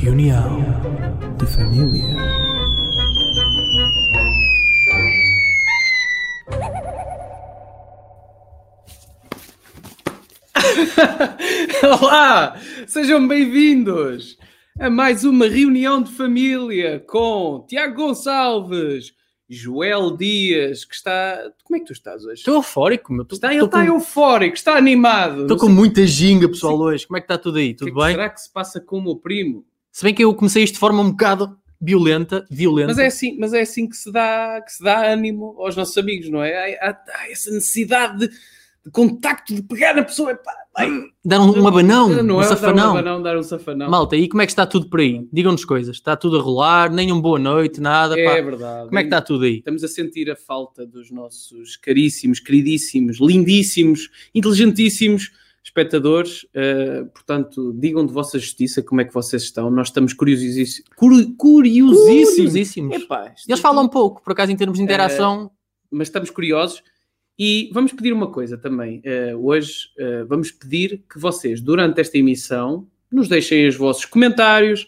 reunião de família. Olá! Sejam bem-vindos a mais uma reunião de família com Tiago Gonçalves, Joel Dias, que está. Como é que tu estás hoje? Estou eufórico, meu. Tô- Está, ele está com- eufórico, está animado. Estou com sei muita ginga, pessoal, hoje. Como é que está tudo aí? o que Tudo é que bem? Será que se passa com o meu primo? Se bem que eu comecei isto de forma um bocado violenta, violenta. Mas é assim, mas é assim que se dá, que se dá ânimo aos nossos amigos, não é? Há, há- há essa necessidade de, de contacto, de pegar na pessoa. Epá, Dar um, um abanão, não um é dar um safanão. dar um safanão. Malta, e como é que está tudo por aí? Digam-nos coisas. Está tudo a rolar, nem um boa noite, nada. pá. é verdade. Como é que está tudo aí? Estamos a sentir a falta dos nossos caríssimos, queridíssimos, lindíssimos, inteligentíssimos espectadores. Uh, portanto, digam de vossa justiça como é que vocês estão. Nós estamos curiosíssimos. Curi- curiosíssimos. Curiosíssimos. Epá, Eles falam um pouco, por acaso, em termos de interação. mas estamos curiosos. E vamos pedir uma coisa também. Eh, hoje vamos pedir que vocês, durante esta emissão, nos deixem os vossos comentários,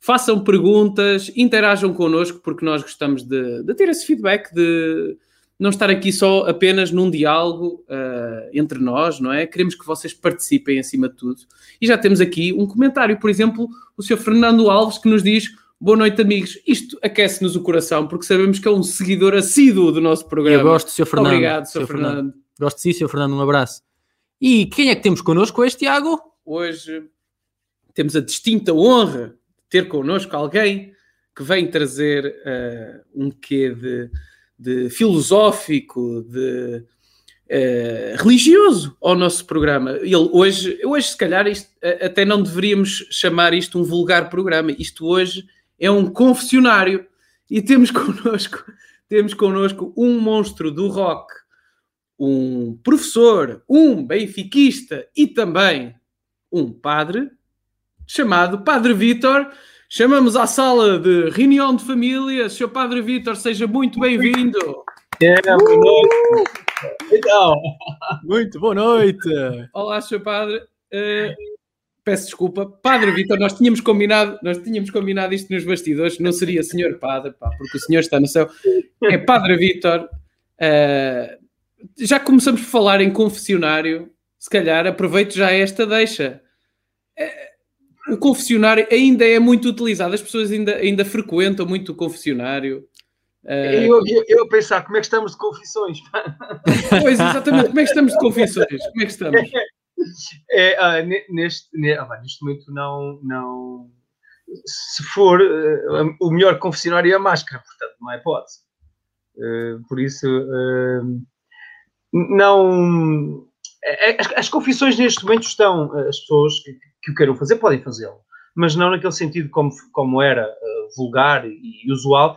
façam perguntas, interajam connosco, porque nós gostamos de, de ter esse feedback, de não estar aqui só apenas num diálogo eh, entre nós, não é? Queremos que vocês participem acima de tudo. E já temos aqui um comentário, por exemplo, o Sr. Fernando Alves, que nos diz. Boa noite, amigos. Isto aquece-nos o coração, porque sabemos que é um seguidor assíduo do nosso programa. eu gosto, Sr. Fernando. Obrigado, Sr. Sr. Fernando. Gosto de si, Sr. Fernando. Um abraço. E quem é que temos connosco hoje, Tiago? Hoje temos a distinta honra de ter connosco alguém que vem trazer eh, um quê de, de filosófico, de eh, religioso ao nosso programa. Ele hoje, hoje se calhar, isto, eh, até não deveríamos chamar isto um vulgar programa. Isto hoje é um confessionário. E temos connosco, temos connosco um monstro do rock, um professor, um benfiquista e também um padre, chamado Padre Vítor. Chamamos à sala de reunião de família. Sr. Padre Vítor, seja muito bem-vindo. É, boa noite. Então, Muito boa noite. Olá, Sr. Padre. Eh, peço desculpa. Padre Vítor, nós tínhamos combinado, nós tínhamos combinado isto nos bastidores, não seria Senhor Padre, pá, porque o Senhor está no céu. É Padre Vítor. Eh, já começamos por falar em confessionário, se calhar aproveito já esta deixa. Eh, o confessionário ainda é muito utilizado, as pessoas ainda, ainda frequentam muito o confessionário. Eu, eu, eu pensar como é que estamos de confissões. pois, exatamente. Como é que estamos de confissões? Como é que estamos? É, ah, ne- neste, ne- ah, neste momento não, não. Se for, eh, o melhor confessionário é a máscara, portanto, não é hipótese. Eh, por isso, eh, não. eh, As, as confissões neste momento estão. As pessoas que, que o queiram fazer podem fazê-lo, mas não naquele sentido como, como era eh, vulgar e usual,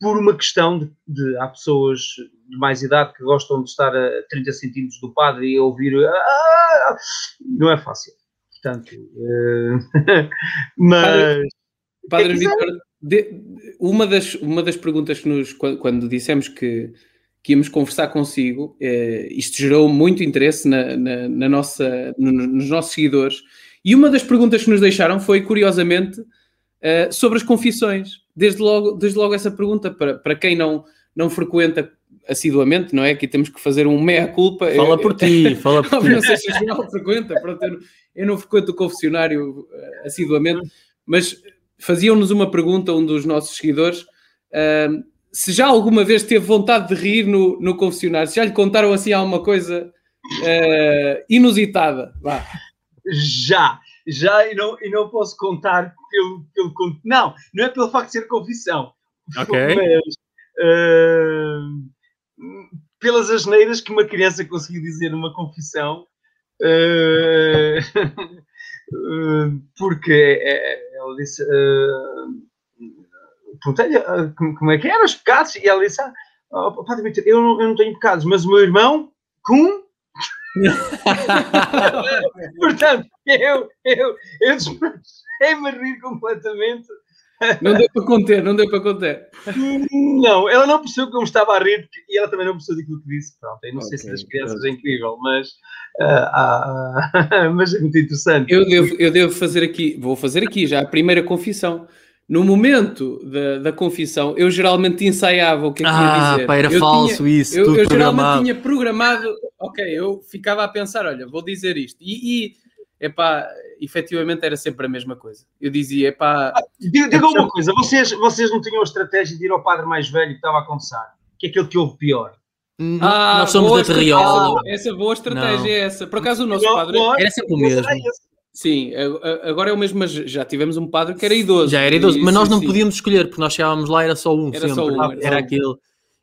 por uma questão de, de- há pessoas de mais idade que gostam de estar a 30 centímetros do padre e ouvir "Ah!" não é fácil portanto eh, mas Padre quiser. Vítor, de- uma, das, uma das perguntas que nos, quando, quando dissemos que, que íamos conversar consigo, eh, isto gerou muito interesse na, na- na nossa, no- nos nossos seguidores, e uma das perguntas que nos deixaram foi, curiosamente, eh, sobre as confissões. Desde logo, desde logo essa pergunta, para, para quem não, não frequenta assiduamente, não é? Aqui temos que fazer um meia-culpa. Fala por ti, fala por não ti. sei se o frequenta, pronto, eu, não, eu não frequento o confessionário eh, assiduamente, mas faziam-nos uma pergunta, um dos nossos seguidores, ahm, se já alguma vez teve vontade de rir no, no confessionário, se já lhe contaram assim alguma coisa eh, inusitada, vá. Já já e não, e não posso contar pelo, pelo não, não é pelo facto de ser confissão Ok. mas eh, pelas asneiras que uma criança conseguiu dizer numa confissão eh, porque é- é- ela disse, uh, perguntei-lhe uh, como, é que eram os pecados, e ela disse, ah, oh, Padre Vitor, eu não, eu não tenho pecados, mas o meu irmão, com... Portanto, eu, eu, eu desmanchei-me a rir completamente não deu para conter, não deu para conter. Não, ela não percebeu como estava a rir e ela também não percebeu daquilo que disse. Pronto, eu não okay, sei se das crianças é incrível, mas, uh, uh, mas é muito interessante. Eu devo, eu devo fazer aqui, vou fazer aqui já a primeira confissão. No momento da, da confissão, eu geralmente ensaiava o que é que ah, ia dizer. Pá, era eu falso tinha, isso, eu, tudo eu programado. geralmente tinha programado, ok, eu ficava a pensar, olha, vou dizer isto. E, e epá, efetivamente era sempre a mesma coisa. Eu dizia, epá... Ah, diga, diga uma coisa, vocês, vocês não tinham a estratégia de ir ao padre mais velho que estava a confessar? Que é aquele que houve pior? Hum, ah, Nós somos da Terriola. Essa boa estratégia é essa. Por acaso o nosso não, padre... Não, era sempre o mesmo. Sim, agora é o mesmo, mas já tivemos um padre que era idoso. Já era idoso, mas nós não sim. podíamos escolher, porque nós chegávamos lá, era só um era sempre. Só um, era, era aquele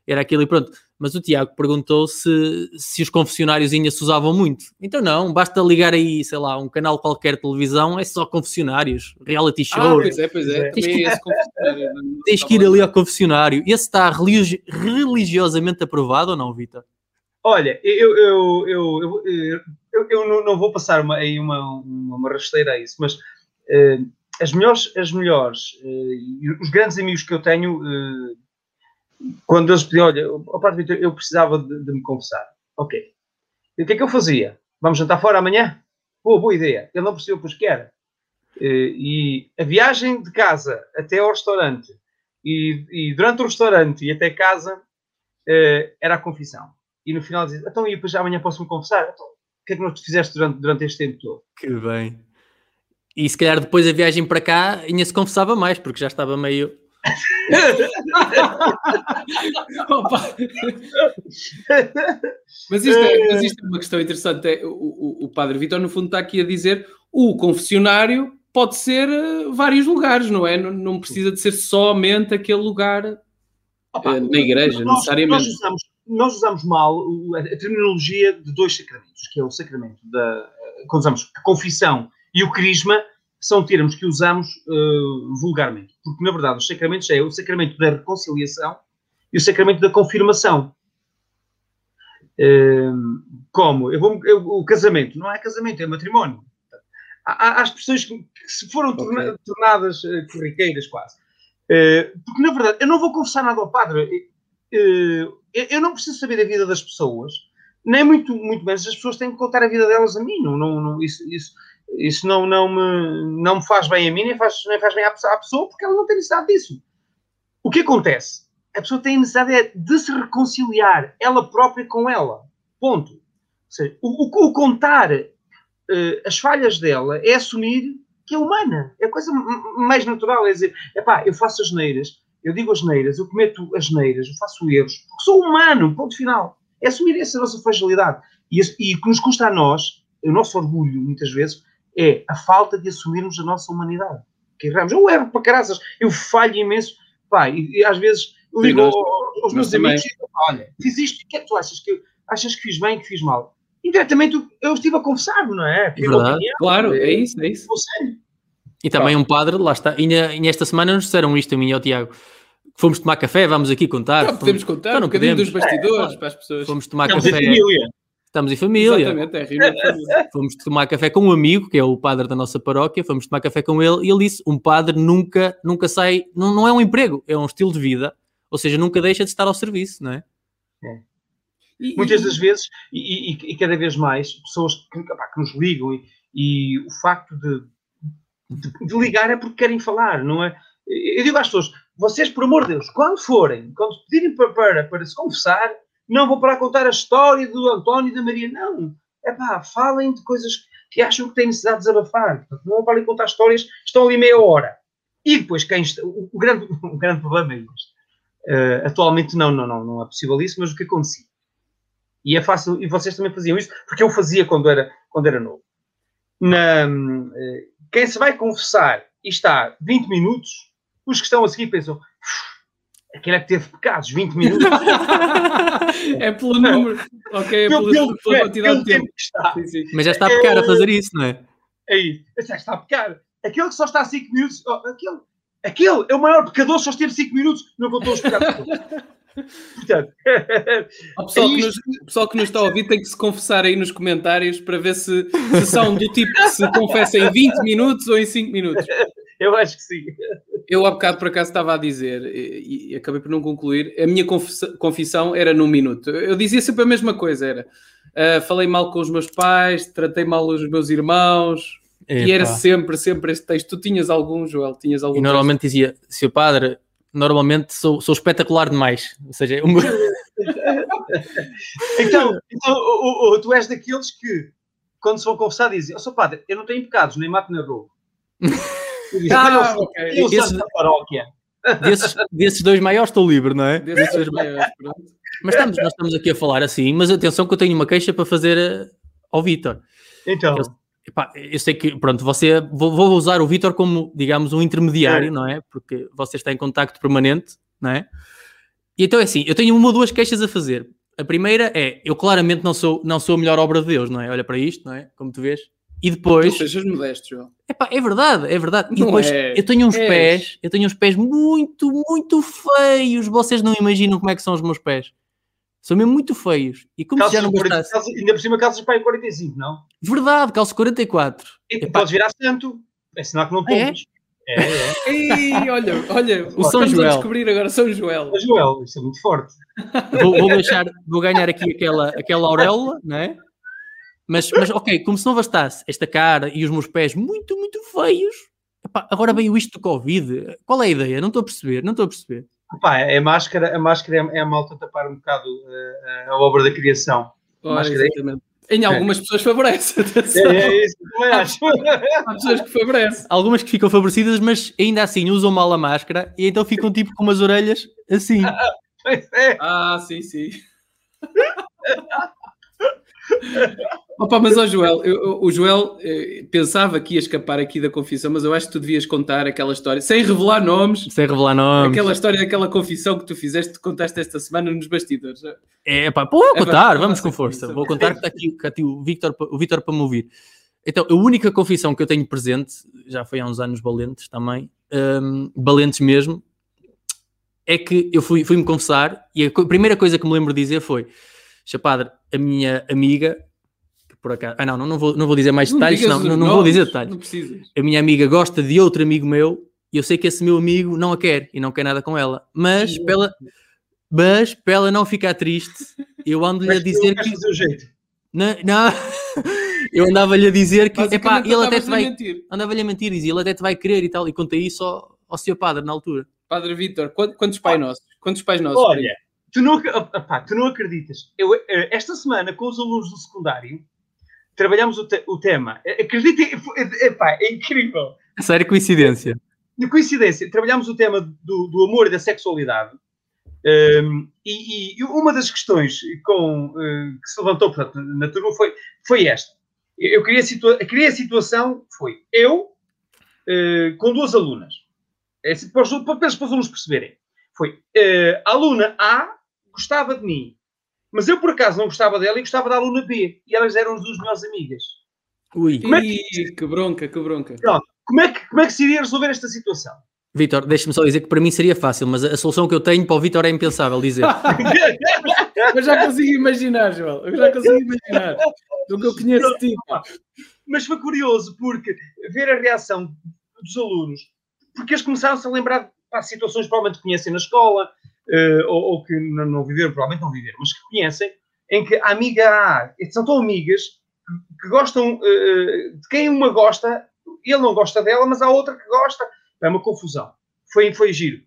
era aquilo e pronto. Mas o Tiago perguntou se, se os confessionários ainda se usavam muito. Então não, basta ligar aí, sei lá, um canal qualquer de televisão, é só confessionários, reality show. Ah, pois é, pois é. Tens que, tens que ir ali ao confessionário. Esse está religi religiosamente aprovado ou não, Vitor? Olha, eu, eu, eu, eu, eu, não vou passar uma, aí uma, uma, uma rasteira a isso, mas uh, as melhores, as melhores uh, os grandes amigos que eu tenho uh, quando eles pediam, olha, oh, Padre Vitor, eu precisava de, de, me confessar. Ok. E o que é que eu fazia? Vamos jantar fora amanhã? Boa, boa ideia. Ele não percebeu pois que era. E a viagem de casa até ao restaurante e, e durante o restaurante e até casa era a confissão. E no final dizia, então e depois amanhã posso-me confessar? Então, o que é que nós fizeste durante, durante este tempo todo? Que bem. E se calhar depois a viagem para cá ainda se confessava mais, porque já estava meio mas, isto é, mas isto é uma questão interessante. É, o, o, o Padre Vitor, no fundo, está aqui a dizer o confessionário pode ser uh, vários lugares, não é? Não, não, precisa de ser somente aquele lugar Opa, uh, na igreja, nós, necessariamente. Nós usamos, nós usamos mal a terminologia de dois sacramentos, que é o sacramento da. Quando usamos a confissão e o crisma, são termos que usamos uh, vulgarmente, porque na verdade os sacramentos é o sacramento da reconciliação e o sacramento da confirmação. Uh, como? Eu vou, eu, o casamento não é casamento, é matrimónio. Há, há as pessoas que, que se foram okay. torna, tornadas uh, corriqueiras quase. Uh, porque na verdade eu não vou confessar nada ao padre. Eu não preciso saber a vida das pessoas, nem muito, muito menos as pessoas têm que contar a vida delas a mim. Não, não, não isso, isso, isso não, não, me, não me faz bem a mim, nem faz, nem faz bem à pessoa, porque ela não tem necessidade disso. O que acontece? A pessoa tem necessidade de se reconciliar, ela própria com ela. Ponto. Seja, o, o, o contar uh, as falhas dela é assumir que é humana. É a coisa mais natural. É dizer, epá, eu faço as neiras, eu digo as neiras, eu cometo as neiras, eu faço erros, porque sou humano, ponto final. É assumir essa nossa fragilidade. E, e o que nos custa a nós, o nosso orgulho, muitas vezes, é a falta de assumirmos a nossa humanidade. Que erramos. Eu erro para caraças, eu falho imenso. Pá, e, e às vezes ligo aos, aos meus amigos e digo, olha, fiz isto, o que é que tu achas? Que, achas que fiz bem, que fiz mal? Indiretamente eu estive a confessar, não é? Opinião, claro, é, é isso, é isso. E também um padre, lá está, e, nesta semana nos disseram isto a mim e ao Tiago. Fomos tomar café, vamos aqui contar. Não, podemos contar então, um bocadinho dos bastidores é, para as pessoas. Fomos tomar café. Família. Estamos em família. Exatamente, é de família. Fomos tomar café com um amigo, que é o padre da nossa paróquia, fomos tomar café com ele e ele disse: um padre nunca, nunca sai, não, não é um emprego, é um estilo de vida, ou seja, nunca deixa de estar ao serviço, não é? é. E, Muitas das vezes, e, e, e, cada vez mais, pessoas que, que nos ligam e, e, o facto de, de, ligar é porque querem falar, não é? Eu digo às pessoas, vocês, por amor de Deus, quando forem, quando pedirem para, para, para se confessar, não vou para contar a história do António e da Maria, não. É pá, falem de coisas que acham que têm necessidade de desabafar. Não ali contar histórias, estão ali meia hora. E depois, quem está, o, o, grande, o grande problema é este. Uh, atualmente não, não, não, não é possível isso, mas o que acontecia? E é fácil, e vocês também faziam isso, porque eu fazia quando era, quando era novo. Na, uh, quem se vai confessar e está 20 minutos, os que estão a seguir pensam, Aquele é que teve pecados, 20 minutos. é pelo número, ok, é pelo, pela, pela quantidade de tempo. que está. Sim, sim. Mas já está a pecar a fazer isso, não é? Aí, já está a pecar. aquele que só está 5 minutos, oh, aquele, aquele é o maior pecador, só esteve 5 minutos, não contou os pecados. Portanto, o pessoal, é que nos, o pessoal que nos está a ouvir tem que se confessar aí nos comentários para ver se, se são do tipo que se confessa em 20 minutos ou em 5 minutos. Eu acho que sim. Eu há bocado por acaso estava a dizer e, e acabei por não concluir. A minha confissão era num minuto. Eu dizia sempre a mesma coisa: era uh, falei mal com os meus pais, tratei mal os meus irmãos, Epa. e era sempre, sempre este texto. Tu tinhas algum, Joel? Tinhas algum e normalmente texto? dizia, seu padre, normalmente sou, sou espetacular demais. Ou seja, o meu... então, então o, o, tu és daqueles que, quando se vão confessar, dizem: oh, seu padre, eu não tenho pecados, nem mato nem roubo. ah, okay. Esse, paróquia. Desses, desses dois maiores estou livre, não é? Desses dois maiores, pronto. Mas estamos, nós estamos aqui a falar assim, mas atenção que eu tenho uma queixa para fazer eh, ao Vitor. Então. Eu, epá, eu sei que, pronto, você, vou, vou usar o Vitor como, digamos, um intermediário, é. não é? Porque você está em contacto permanente, não é? E então é assim, eu tenho uma ou duas queixas a fazer. A primeira é, eu claramente não sou, não sou a melhor obra de Deus, não é? Olha para isto, não é? Como tu vês. E depois. Tu sejas modesto, João. Epá, é verdade, é verdade. E depois é. eu tenho uns é. pés, eu tenho uns pés muito, muito feios. Vocês não imaginam como é que são os meus pés. São mesmo muito feios. E como calças se já não bastasse... Calças, ainda por cima calças para aí 45, não? Verdade, calço 44. E Epá. podes virar santo. É sinal que não podes. É, é. é. Ei, olha, olha, o São Joel. a descobrir agora São Joel. São Joel, isso é muito forte. Vou, vou deixar, vou ganhar aqui aquela, aquela auréola, não é? Mas, mas ok, como se não bastasse esta cara e os meus pés muito, muito feios, epá, agora veio isto do Covid. Qual é a ideia? Não estou a perceber, não estou a perceber. Epá, é a máscara, a máscara é, é a malta tapar um bocado uh, a obra da criação. Oh, exatamente. Em algumas é. pessoas favorece. É, é, isso, também acho. Há pessoas que favorecem. Algumas que ficam favorecidas, mas ainda assim usam mal a máscara e então ficam tipo com umas orelhas assim. É. ah, sim, sim. Opa, mas ó Joel, eu, o Joel eh, pensava que ia escapar aqui da confissão, mas eu acho que tu devias contar aquela história, sem revelar nomes. Sem revelar nomes. Aquela história daquela confissão que tu fizeste, que contaste esta semana nos bastidores. É, pá, vou é contar, é, vamos com força. Vou contar que está aqui, que aqui o Victor, o Victor para me ouvir. Então, a única confissão que eu tenho presente, já foi há uns anos valentes também, um, valentes mesmo, é que eu fui-me fui confessar e a primeira coisa que me lembro de dizer foi: Chapadre, a minha amiga por acaso. Ah, não, não, vou, não vou dizer mais detalhes, não, não, não vou dizer detalhes. Não precisas. A minha amiga gosta de outro amigo meu e eu sei que esse meu amigo não a quer e não quer nada com ela. Mas, para ela, mas para ela não ficar triste, eu ando-lhe a dizer que. Não, não. eu andava-lhe a dizer que. Epá, ele até te vai. Andava-lhe a mentir, dizia, ele até te vai querer e tal. E contei isso ao, ao seu padre na altura. Padre Vitor, quantos pais nossos? Quantos pais nossos? Olha, tu não, opá, tu não acreditas. Eu, eh, esta semana, com os alunos do secundário, trabalhamos o, te o tema. Acreditem, é, é incrível. Sério, coincidência. De coincidência, trabalhamos o tema do, do amor e da sexualidade. Um, e, e, uma das questões com, uh, que se levantou portanto, na turma foi, foi esta. Eu queria, situa queria a situação, foi eu uh, com duas alunas. É, para, os, para, para os alunos perceberem. Foi uh, a aluna A gostava de mim mas eu, por acaso, não gostava dela e gostava da aluna B. E elas eram as duas melhores amigas. Ui, como é que... que bronca, que bronca. Pronto. Como é que, como é que se iria resolver esta situação? Vitor, deixa-me só dizer que para mim seria fácil, mas a solução que eu tenho para o Vitor é impensável dizer. eu já consigo imaginar, João. Eu já consigo imaginar. Do que eu conheço de ti. Mas foi curioso, porque ver a reação dos alunos, porque eles começaram-se a lembrar de situações que provavelmente conhecem na escola, ou, ou, que não, não, viveram, provavelmente não viveram, mas que conhecem, em que a amiga A, são tão amigas que, que gostam, uh, de quem uma gosta, ele não gosta dela, mas há outra que gosta. É uma confusão. Foi, foi giro.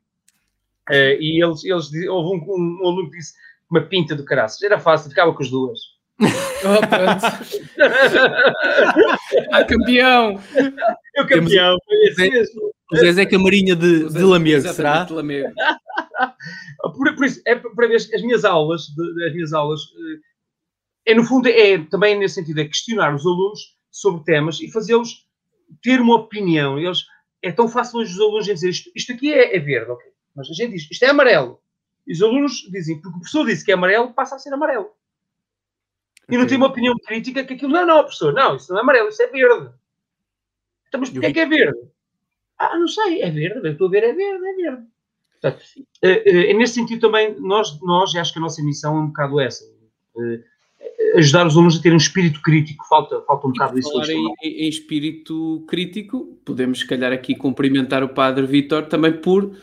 Uh, e eles, eles, houve um, um, um aluno que disse uma pinta do caraças. Era fácil, ficava com as duas. Oh, ah, campeão! Eu campeão, foi esse mesmo. O Zezé Camarinha de, de Lamego, será? De Lamego. por, por, isso, é para ver as minhas aulas, de, as minhas aulas, eh, é no fundo, é também nesse sentido, é questionar os alunos sobre temas e fazê-los ter uma opinião. Eles, é tão fácil hoje os alunos dizer isto, isto aqui é, é verde, ok, mas a gente diz isto é amarelo. E os alunos dizem, porque o professor disse que é amarelo, passa a ser amarelo. E não tem uma opinião crítica que aquilo, não, não, professor, não, isso não é amarelo, isso é verde. Então, mas porquê é que é verde? Ah, não sei, é verde, eu estou a ver, é verde, é verde. Portanto, é, é, nesse sentido também, nós, nós, acho que a nossa missão é um bocado essa. É, ajudar os alunos a terem um espírito crítico, falta, falta um bocado isso. Falar em, em, espírito crítico, podemos, se calhar, aqui cumprimentar o Padre Vítor também por uh,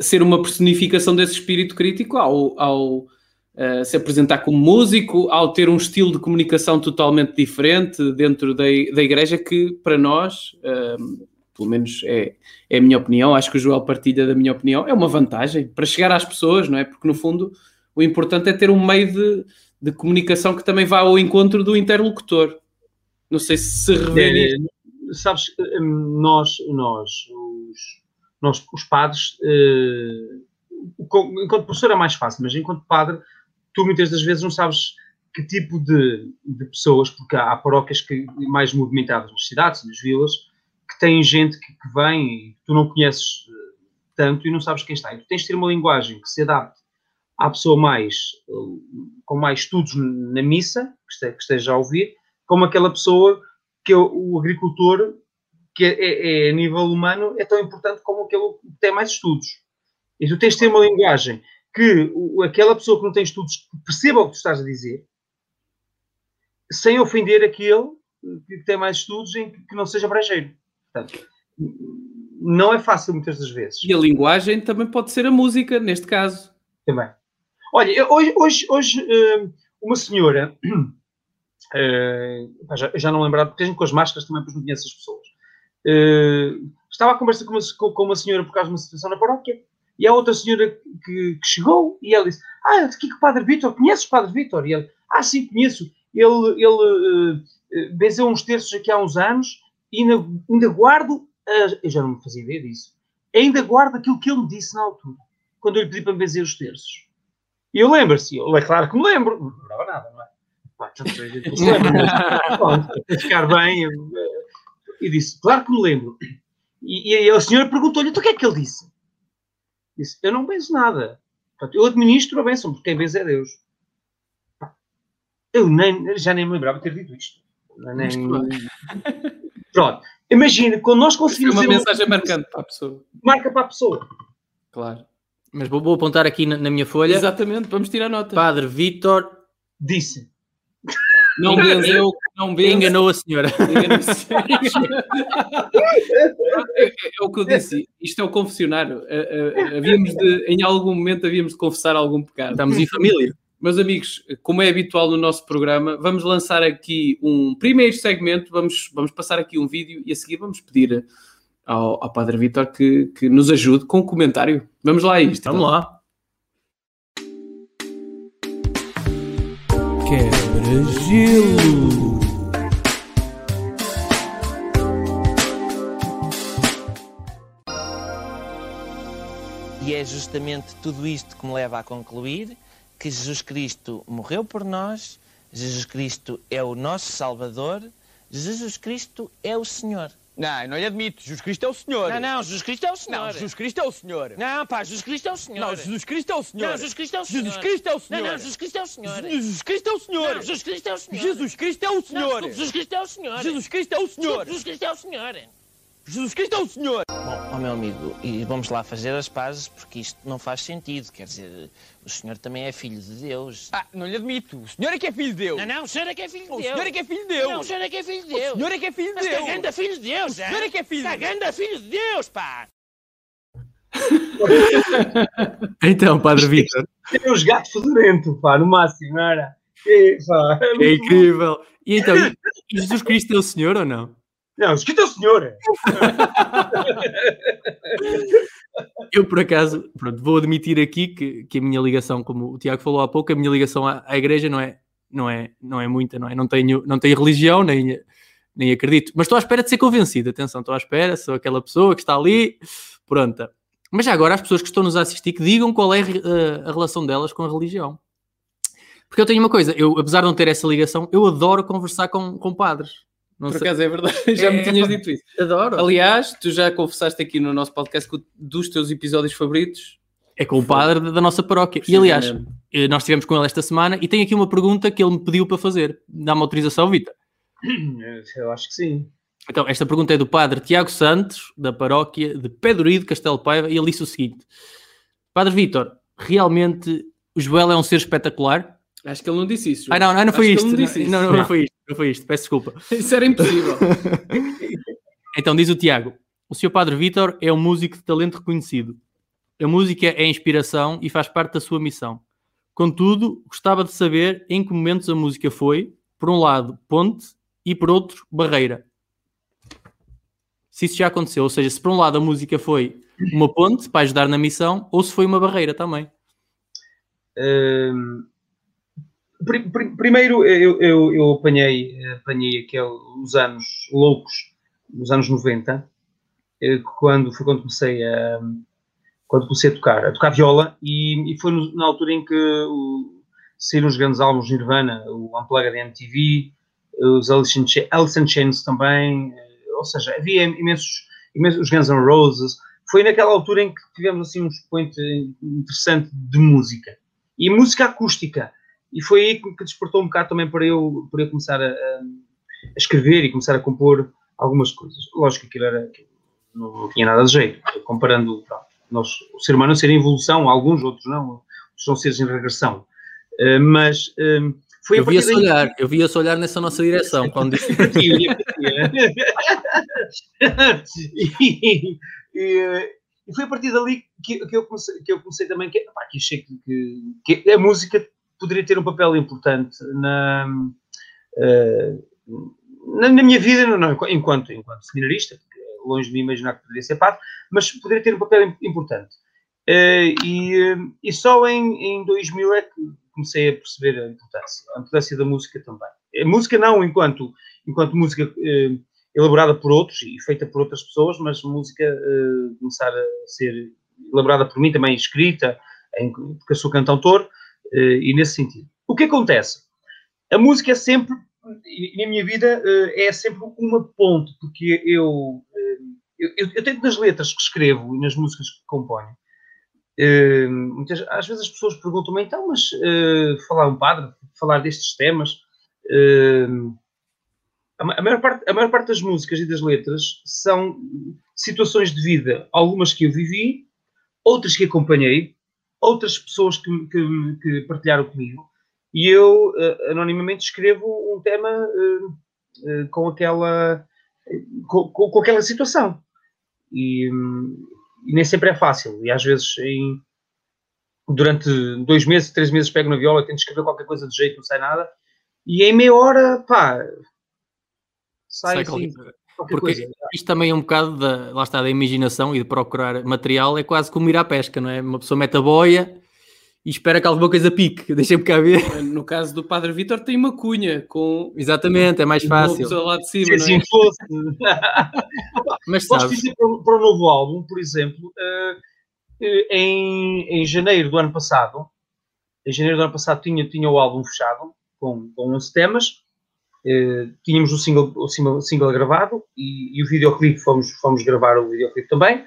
ser uma personificação desse espírito crítico ao, ao uh, se apresentar como músico, ao ter um estilo de comunicação totalmente diferente dentro da, da igreja, que para nós, uh, pelo menos é, é a minha opinião, acho que o Joel partilha da minha opinião, é uma vantagem para chegar às pessoas, não é? Porque no fundo o importante é ter um meio de, de comunicação que também vá ao encontro do interlocutor. Não sei se se revê. É, sabes, hum, nós, nós, os, nós, os padres, eh, enquanto professor é mais fácil, mas enquanto padre tu muitas das vezes não sabes que tipo de, de pessoas, porque há, há paróquias que, mais movimentadas nas cidades, nas vilas, que têm gente que, que vem e tu não conheces eh, tanto e não sabes quem está. E tu tens de ter uma linguagem que se adapte à pessoa mais eh, com mais estudos na missa, que esteja a ouvir, como aquela pessoa que é o, agricultor, que é, é, é, a nível humano, é tão importante como aquele que tem mais estudos. E tu tens de ter uma linguagem que aquela pessoa que não tem estudos perceba o que tu estás a dizer, sem ofender aquele que tem mais estudos em que não seja brejeiro. Portanto, não é fácil muitas das vezes. E a linguagem também pode ser a música, neste caso. Também. Olha, hoje, hoje, hoje eh, uma senhora, uh, já, já não lembrava, porque a gente com as máscaras também não conhece as pessoas, uh, estava a conversar com uma, com uma senhora por causa de uma situação na paróquia e há outra senhora que, que chegou e ela disse: Ah, de que o Padre Vítor? Conheces o Padre Vítor? E ele: Ah, sim, conheço. Ele, ele uh, benzeu uns terços aqui há uns anos e ainda, ainda guardo. Eu já não me fazia ideia disso. Ainda guardo aquilo que ele me disse na altura, quando eu lhe pedi para benzer os terços. E eu lembro-se, é claro que me lembro, não lembrava nada, não é? Pá, tanto a gente não se lembra, mas para ficar bem. Eu, e disse: Claro que me lembro. E, e a senhora perguntou-lhe: então o que é que ele disse? Disse, eu não benzo nada. Portanto, eu administro a bênção, porque quem benze é Deus. Eu nem, já nem me lembrava de ter dito isto. Nem... Pronto. Imagina, quando nós conseguimos... É uma mensagem uma... marcante para a pessoa. Marca para a pessoa. Claro. Mas vou, vou apontar aqui na, na, minha folha. Exatamente, vamos tirar nota. Padre Vítor... Disse. Não benzeu, não. Enganou a senhora. é, é, o que eu disse, isto é o confessionário. Havíamos de, em algum momento havíamos de confessar algum pecado. Estamos em família. Meus amigos, como é habitual no nosso programa, vamos lançar aqui um primeiro segmento, vamos, vamos passar aqui um vídeo e a seguir vamos pedir ao, ao Padre Vitor que, que nos ajude com um comentário. Vamos lá a isto. Vamos então. lá. Quebra-gelo. E é justamente tudo isto que me leva a concluir que Jesus Cristo morreu por nós, Jesus Cristo é o nosso Salvador, Jesus Cristo é o Senhor. Não, não lhe admito. Jesus Cristo é o Senhor. Não, não, Jesus Cristo é o Senhor. Não, Jesus Cristo é o Senhor. Não, pá, Jesus Cristo é o Senhor. Não, Jesus Cristo é o Senhor. Não, Jesus Cristo é o Senhor. Jesus Cristo é o Senhor. Não, não, Jesus Cristo é o Senhor. Jesus Cristo é o Senhor. Não, Jesus Cristo é o Senhor. Jesus Cristo é o Senhor. Jesus Cristo é o Senhor. Jesus Cristo é o Senhor. Jesus Cristo é o Senhor. Jesus Cristo é o Senhor. Bom, oh meu amigo, e vamos lá fazer as pazes porque isto não faz sentido. Quer dizer, o senhor também é filho de Deus. Ah, não lhe admito. O senhor é que é filho de Deus. Não, não, o senhor é que é filho de Deus. O senhor é que é filho de Deus. Não, o senhor é que é filho de Deus. O senhor é que é filho de Deus. Está grande filho de Deus, O senhor é que é filho de Deus. Está grande filho de Deus, pá. então, Padre Vitor. Tem uns gatos fedorentos, pá, no máximo, não era? É, pá, é, é incrível. E então, Jesus Cristo é o Senhor ou não? Não, escrito é o senhor. Eu, por acaso, pronto, vou admitir aqui que, que a minha ligação, como o Tiago falou há pouco, a minha ligação à, à igreja não é, não, é, não é muita, não é? Não tenho, não tenho religião, nem, nem acredito. Mas estou à espera de ser convencido. Atenção, estou à espera, sou aquela pessoa que está ali, pronta. Mas já agora, as pessoas que estão nos a assistir, que digam qual é a, eh, a relação delas com a religião. Porque eu tenho uma coisa, eu, apesar de não ter essa ligação, eu adoro conversar com, com padres. Não Por sei. acaso é verdade, já me é, tinhas dito isso. Adoro. Aliás, tu já confessaste aqui no nosso podcast que dos teus episódios favoritos é com o padre da nossa paróquia. E aliás, eh, nós estivemos com ele esta semana e tem aqui uma pergunta que ele me pediu para fazer. Dá-me autorização, Vita? Eu acho que sim. Então, esta pergunta é do padre Tiago Santos, da paróquia de Pedroído, Castelo Paiva, e ele disse o seguinte: Padre Vítor, realmente o Joel é um ser espetacular? Acho que ele não disse isso. Ah, não, não, não foi Acho isto. não. Não, não, não foi isto, não foi isto, peço desculpa. Isso era impossível. Então, diz o Tiago: O Sr. Padre Vítor é um músico de talento reconhecido. A música é inspiração e faz parte da sua missão. Contudo, gostava de saber em que momentos a música foi, por um lado, ponte e por outro, barreira. Se isso já aconteceu, ou seja, se por um lado a música foi uma ponte para ajudar na missão, ou se foi uma barreira também. Hum, pri- pri- primeiro, eu, eu, eu apanhei, apanhei aquele, os anos loucos, os anos 90, eh, quando, foi quando comecei a, quando comecei a tocar, a tocar viola, e, e foi no- na altura em que o, saíram os grandes álbuns de Nirvana, o Unplugged MTV, os Alice in Alice in Chains também, eh, ou seja, havia imensos, imensos os Guns N' Roses. Foi naquela altura em que tivemos assim um expoente interessante de música e música acústica. E foi aí que despertou um bocado também para eu, para eu começar a, a- a escrever e começar a compor algumas coisas. Lógico que aquilo era, não, não tinha nada de jeito, comparando pronto, nós, o ser humano é um ser em evolução, alguns outros não, outros são seres em regressão. Eh, mas eh, foi Eu a partir via-se daí olhar, eu via-se olhar nessa nossa direção quando disse e, e, e foi a partir dali que, que eu, comecei, que eu comecei também que, pá, que achei que, que, que a música poderia ter um papel importante na, eh, na, na minha vida, não, enquanto, enquanto seminarista, longe de me imaginar que poderia ser padre, mas poderia ter um papel im- importante. Eh, e, eh, e só em, em 2000 é que comecei a perceber a importância, a importância da música também. A música não enquanto, enquanto música elaborada por outros e feita por outras pessoas, mas música começar a ser elaborada por mim também, escrita, porque eu sou cantautor, e nesse sentido. O que acontece? A música é sempre, na minha vida, eh, é sempre uma ponte, porque eu, eh, eu, eu, tento nas letras que escrevo e nas músicas que componho, eh, muitas, às vezes as pessoas perguntam-me, então, mas eh, falar um padre, falar destes temas, eh, a, ma- a maior parte, a maior parte das músicas e das letras são situações de vida, algumas que eu vivi, outras que acompanhei, outras pessoas que, que, que partilharam comigo, e eu eh, anonimamente escrevo um tema eh, com aquela com, com- aquela situação. E, hum, e nem sempre é fácil. E às vezes, em- durante dois meses, três meses, pego na viola, tento escrever qualquer coisa de jeito, não sai nada. E em meia hora, pá, sai, Sai assim, Porque coisa. isto também é um bocado da, lá está, da imaginação e de procurar material, é quase como ir à pesca, não é? Uma pessoa mete a boia e espera que alguma coisa pique, deixem-me cá ver. No caso do Padre Vítor, tem uma cunha com Exatamente, é mais um fácil. pessoa lá de Se cima, não assim é? fosse. Mas Posso sabes, dizer para, o- para o novo álbum, por exemplo, eh, eh, em, em janeiro do ano passado, em janeiro do ano passado tinha, tinha o álbum fechado, com, com 11 temas, tínhamos o single, o single, single gravado e, e o videoclipe, fomos, fomos gravar o videoclipe também.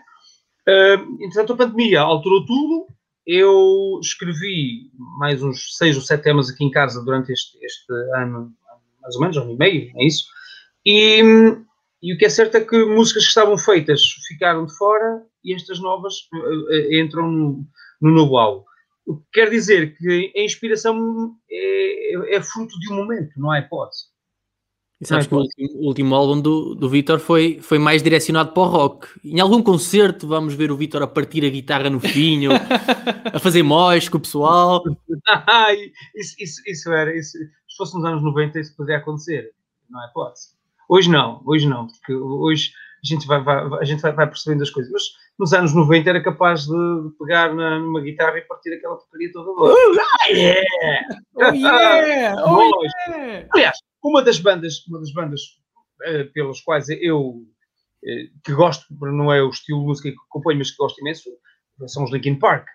Eh, entretanto, a pandemia alterou tudo, eu escrevi mais uns 6 ou 7 temas aqui em casa durante este, este ano, mais ou menos, um ano e meio, é isso, e, e o que é certo é que músicas que estavam feitas ficaram de fora e estas novas eh, eh, entram no, no novo álbum. O que quer dizer que a inspiração é- é fruto de um momento, não há hipótese. E sabes que o último, o último álbum do, do Vitor foi, foi mais direcionado para o rock. Em algum concerto vamos ver o Vitor a partir a guitarra no ou a fazer mós com o pessoal. Isso, isso, isso era, isso, se fosse nos anos 90 isso poderia acontecer, não há hipótese. Hoje não, hoje não, porque hoje a gente vai, vai- a gente vai, vai percebendo as coisas, mas nos anos 90 era capaz de, pegar na, numa guitarra e partir aquela porcaria toda. Ah, yeah! Oh yeah! Oh yeah! Aliás, uma das bandas, uma das bandas eh, pelas quais eu eh, que gosto, não é o estilo de música que acompanho, mas que gosto imenso, são os Linkin Park.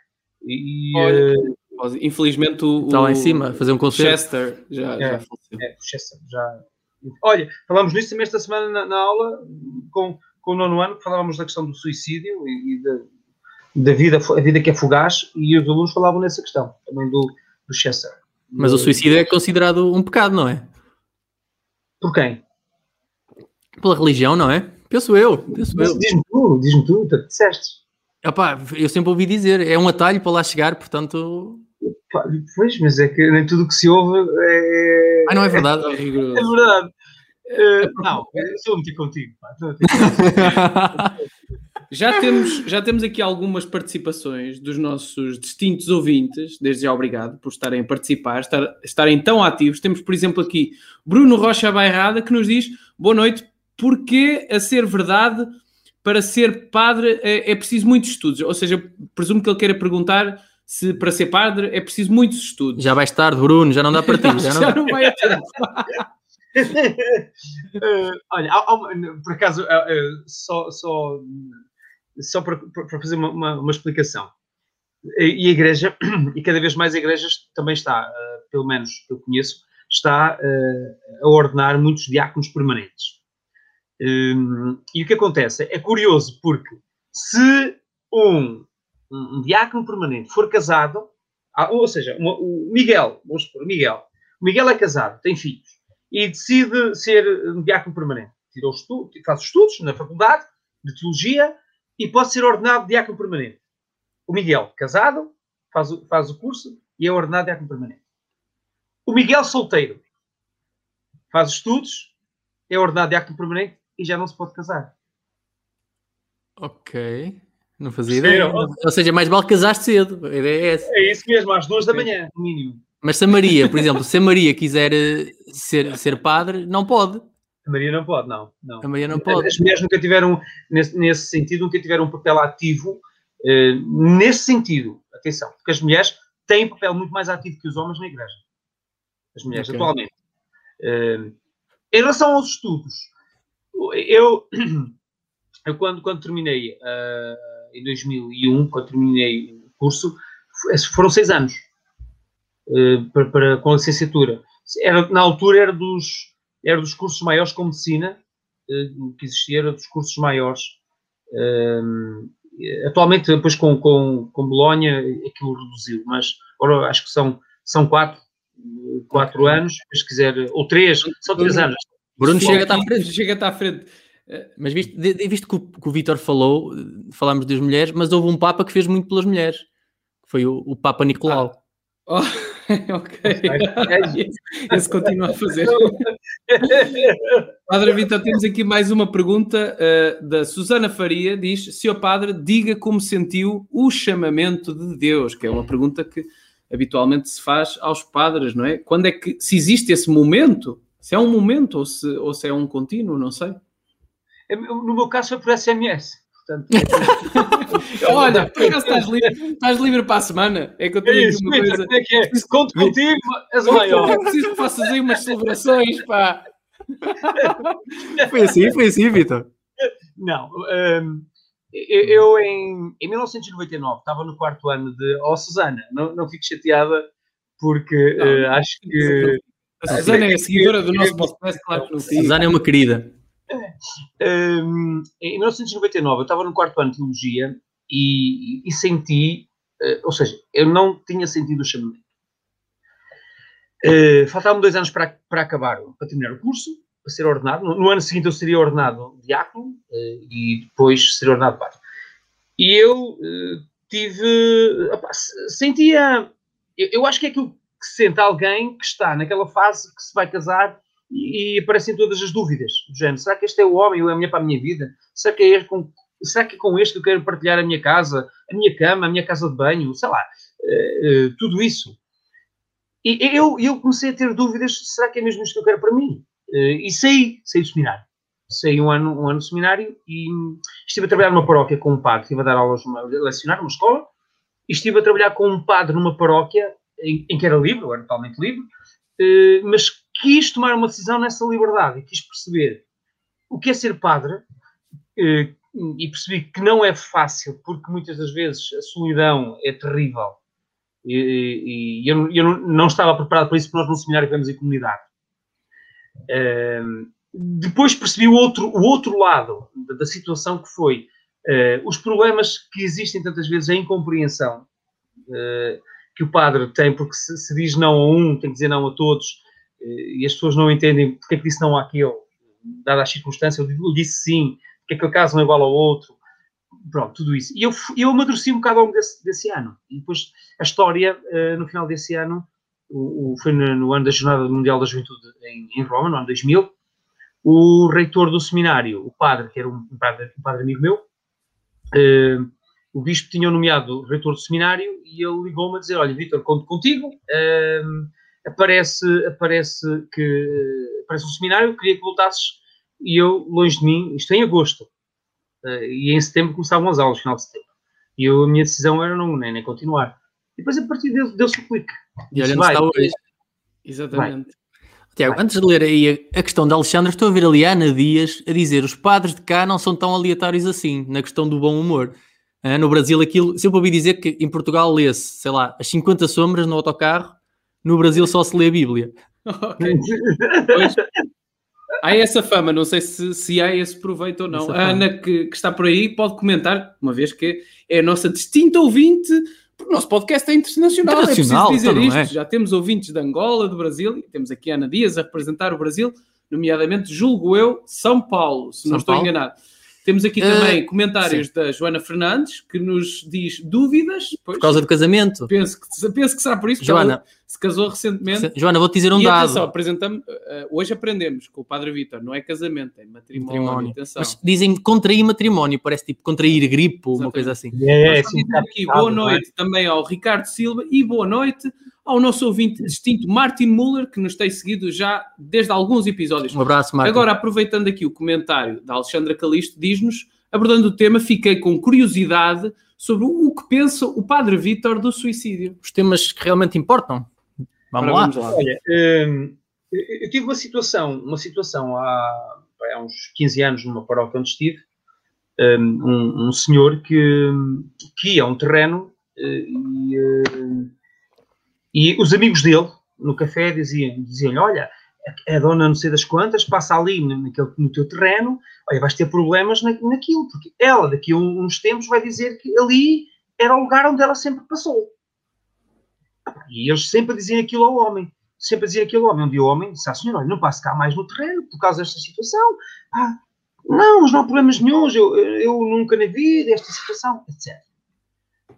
E, Olha, eh, Infelizmente o, Está lá em cima a fazer um concerto. Chester já, É. já faleceu. É, essa, já. Olha, falámos nisso também esta semana na, na aula com, com o nono ano, falávamos da questão do suicídio e, e da, da vida, a vida que é fugaz, e os alunos falavam nessa questão, também do, do Chester. Mas o suicídio é considerado um pecado, não é? Por quem? Pela religião, não é? Penso eu, penso eu. Diz-me tu, diz-me tu, tu disseste. Epá, eu sempre ouvi dizer, é um atalho para lá chegar, portanto. Pois, mas é que nem tudo o que se ouve é. Ah, não é verdade? É verdade. Eh, não, a meter contigo. pá. Já temos, já temos aqui algumas participações dos nossos distintos ouvintes. Desde já, obrigado por estarem a participar, estar- estarem tão ativos. Temos, por exemplo, aqui Bruno Rocha Bairrada que nos diz: Boa noite, porque a ser verdade, para ser padre é, é preciso muitos estudos? Ou seja, presumo que ele queira perguntar se para ser padre é preciso muitos estudos. Já vais tarde, Bruno, já não dá para ti. Já não Já não vai a tempo. Olha, há- há por acaso, só, só, só para, para fazer uma, uma- uma explicação. E a igreja, e cada vez mais a igreja também está, eh, pelo menos que eu conheço, está eh, a ordenar muitos diáconos permanentes. Hum, E o que acontece? É curioso, porque se um, um diácono permanente for casado, ah, ou seja, o Miguel, vamos supor, o Miguel, o Miguel é casado, tem filhos, e decide ser um diácono permanente. Tirou faz estudos na faculdade de teologia e pode ser ordenado diácono permanente. O Miguel, casado, faz o, faz o curso e é ordenado diácono permanente. O Miguel, solteiro, faz estudos, é ordenado diácono permanente e já não se pode casar. Ok. Não fazia ideia. Ou seja, mais vale casaste cedo. A ideia é essa. É isso mesmo, às duas da manhã, no mínimo. Mas se a Maria, por exemplo, se a Maria quiser eh, ser, ser padre, não pode. A Maria não pode, não. não. A Maria não pode. As mulheres nunca tiveram, nesse, nesse sentido, nunca tiveram um papel ativo eh, nesse sentido. Atenção, porque as mulheres têm um papel muito mais ativo que os homens na igreja. As mulheres, Ok. atualmente. Eh, em relação aos estudos, eu, eu quando, quando terminei, eh, em 2001, quando terminei o curso, foram seis anos para, para- com a licenciatura. Era, na altura era dos, era dos cursos maiores com medicina, eh, que existia, era dos cursos maiores. Ehm, atualmente, depois com, com, com Bolonha, aquilo reduziu, mas agora acho que são, são quatro, eh, quatro anos, se quiser, ou três, são três anos. Bruno chega-te à frente. Chega-te à frente. Mas viste, de- de- viste que o, que o Vítor falou, eh, falámos das mulheres, mas houve um Papa que fez muito pelas mulheres. que Foi o, o Papa Nicolau. Oh, ok. Esse continua a fazer. Padre Vitor, temos aqui mais uma pergunta eh, da Susana Faria. Diz: Senhor Padre, diga como sentiu o chamamento de Deus, que é uma pergunta que habitualmente se faz aos padres, não é? Quando é que, se existe esse momento, se é um momento ou se, ou se é um contínuo, não sei. No meu caso foi por SMS. Portanto, Olha, por acaso estás livre, estás livre para a semana? É que eu é tenho aqui isso, uma Peter, coisa. é que é? Conto contigo, és o maior. Eu preciso que faças aí umas celebrações, pá. Foi assim, foi assim, Vítor. Não. hum, eu eu em, em 1999 estava no quarto ano de. Oh, Susana, não, não fique chateada porque Não, eh, acho que. A Susana é a seguidora do nosso podcast, claro que não. Susana é uma querida. Em 1999 eu estava no quarto ano de teologia e, e senti. eh, ou seja, eu não tinha sentido o chamamento. Eh, Faltavam dois anos para, para acabar, para terminar o curso, para ser ordenado. No, no ano seguinte eu seria ordenado diácono eh, e depois seria ordenado padre. E eu tive. sentia. Eu, eu acho que é aquilo que sente alguém que está naquela fase que se vai casar e, aparecem todas as dúvidas do género. Será que este é o homem ou é a mulher para a minha vida? Será que é com, será que é com este que eu quero partilhar a minha casa, a minha cama, a minha casa de banho? Sei lá, eh, eh, tudo isso. E eu, eu comecei a ter dúvidas, será que é mesmo isto que eu quero para mim? Eh, e saí, saí do seminário. Saí um ano, um ano seminário e estive a trabalhar numa paróquia com um padre, estive a dar aulas, numa, a lecionar numa escola, e estive a trabalhar com um padre numa paróquia em, em que era livre, era totalmente livre, mas quis tomar uma decisão nessa liberdade e quis perceber o que é ser padre eh, e percebi que não é fácil, porque muitas das vezes a solidão é terrível e, e eu, eu não, estava preparado para isso porque nós no seminário vivemos em comunidade. Ehm, depois percebi o outro, o outro lado da, situação que foi eh, os problemas que existem tantas vezes, a incompreensão eh, que o padre tem, porque se, se diz não a um, tem que dizer não a todos, e as pessoas não entendem porque é que disse não àquele, dada a circunstância, eu disse sim, porque aquele caso não é igual ao outro, pronto, tudo isso. E eu, eu amadureci um bocado ao longo desse, desse ano. E depois a história, uh, no final desse ano, o, o, foi no, no, ano da Jornada Mundial da Juventude em, Roma, no ano 2000, o reitor do seminário, o padre, que era um, padre, um padre, amigo meu, uh, o bispo tinha nomeado reitor do seminário e ele ligou-me a dizer, olha, Vitor, conto contigo, uh, aparece, aparece que aparece um seminário, queria que voltasses, e eu, longe de mim, isto é em agosto, Uh, e em setembro começavam as aulas, final de setembro. E eu, a minha decisão era não nem, nem continuar. E depois, a partir dele, deu-se o clique. E olha está hoje. Exatamente. Vai. Tiago, antes de ler aí a, questão da Alexandra, estou a ver ali a Ana Dias a dizer os padres de cá não são tão aleatórios assim, na questão do bom humor. Uh, no Brasil, aquilo, sempre ouvi dizer que em Portugal lê-se, sei lá, as 50 sombras no autocarro, no Brasil só se lê a Bíblia. ok. Pois, há essa fama, não sei se, se há esse proveito ou não. Essa a Ana, que, que, está por aí, pode comentar, uma vez que é a nossa distinta ouvinte, porque o nosso podcast é internacional, internacional é preciso dizer então isto. É. Já temos ouvintes de Angola, do Brasil, e temos aqui a Ana Dias a representar o Brasil, nomeadamente, julgo eu, São Paulo, se São não estou Paulo. enganado. Temos aqui também uh, comentários sim. da Joana Fernandes, que nos diz dúvidas. Pois, por causa do casamento. Penso que, penso que será por isso. Joana. Se casou recentemente. Joana, vou-te dizer um e dado. Atenção, apresentamos, uh, hoje aprendemos com o Padre Vitor, não é casamento, é matrimónio. matrimónio. Mas dizem contrair matrimónio, parece tipo contrair gripe ou uma coisa assim. É, é, sim, aqui, boa noite é? também ao Ricardo Silva e boa noite ao nosso ouvinte distinto Martin Muller, que nos tem seguido já desde alguns episódios. Um abraço, Martin. Agora, aproveitando aqui o comentário da Alexandra Calisto, diz-nos abordando o tema, fiquei com curiosidade sobre o que pensa o Padre Vítor do suicídio. Os temas que realmente importam. Vamos, lá. vamos lá. Olha, hum, eu tive uma situação, uma situação há, há, uns 15 anos numa paróquia onde estive, hum, um, um senhor que, que ia a um terreno eh, e, eh, e os amigos dele no café diziam, diziam olha, a dona não sei das quantas passa ali naquele, no teu terreno, olha, vais ter problemas na, naquilo, porque ela daqui a uns tempos vai dizer que ali era o lugar onde ela sempre passou. E eles sempre diziam aquilo ao homem, sempre diziam aquilo ao homem. Dia o homem disse à senhora, olha, não passo cá mais no terreno por causa desta situação. Ah, não, não há problemas nenhums, eu, eu nunca na vida, esta situação, etc.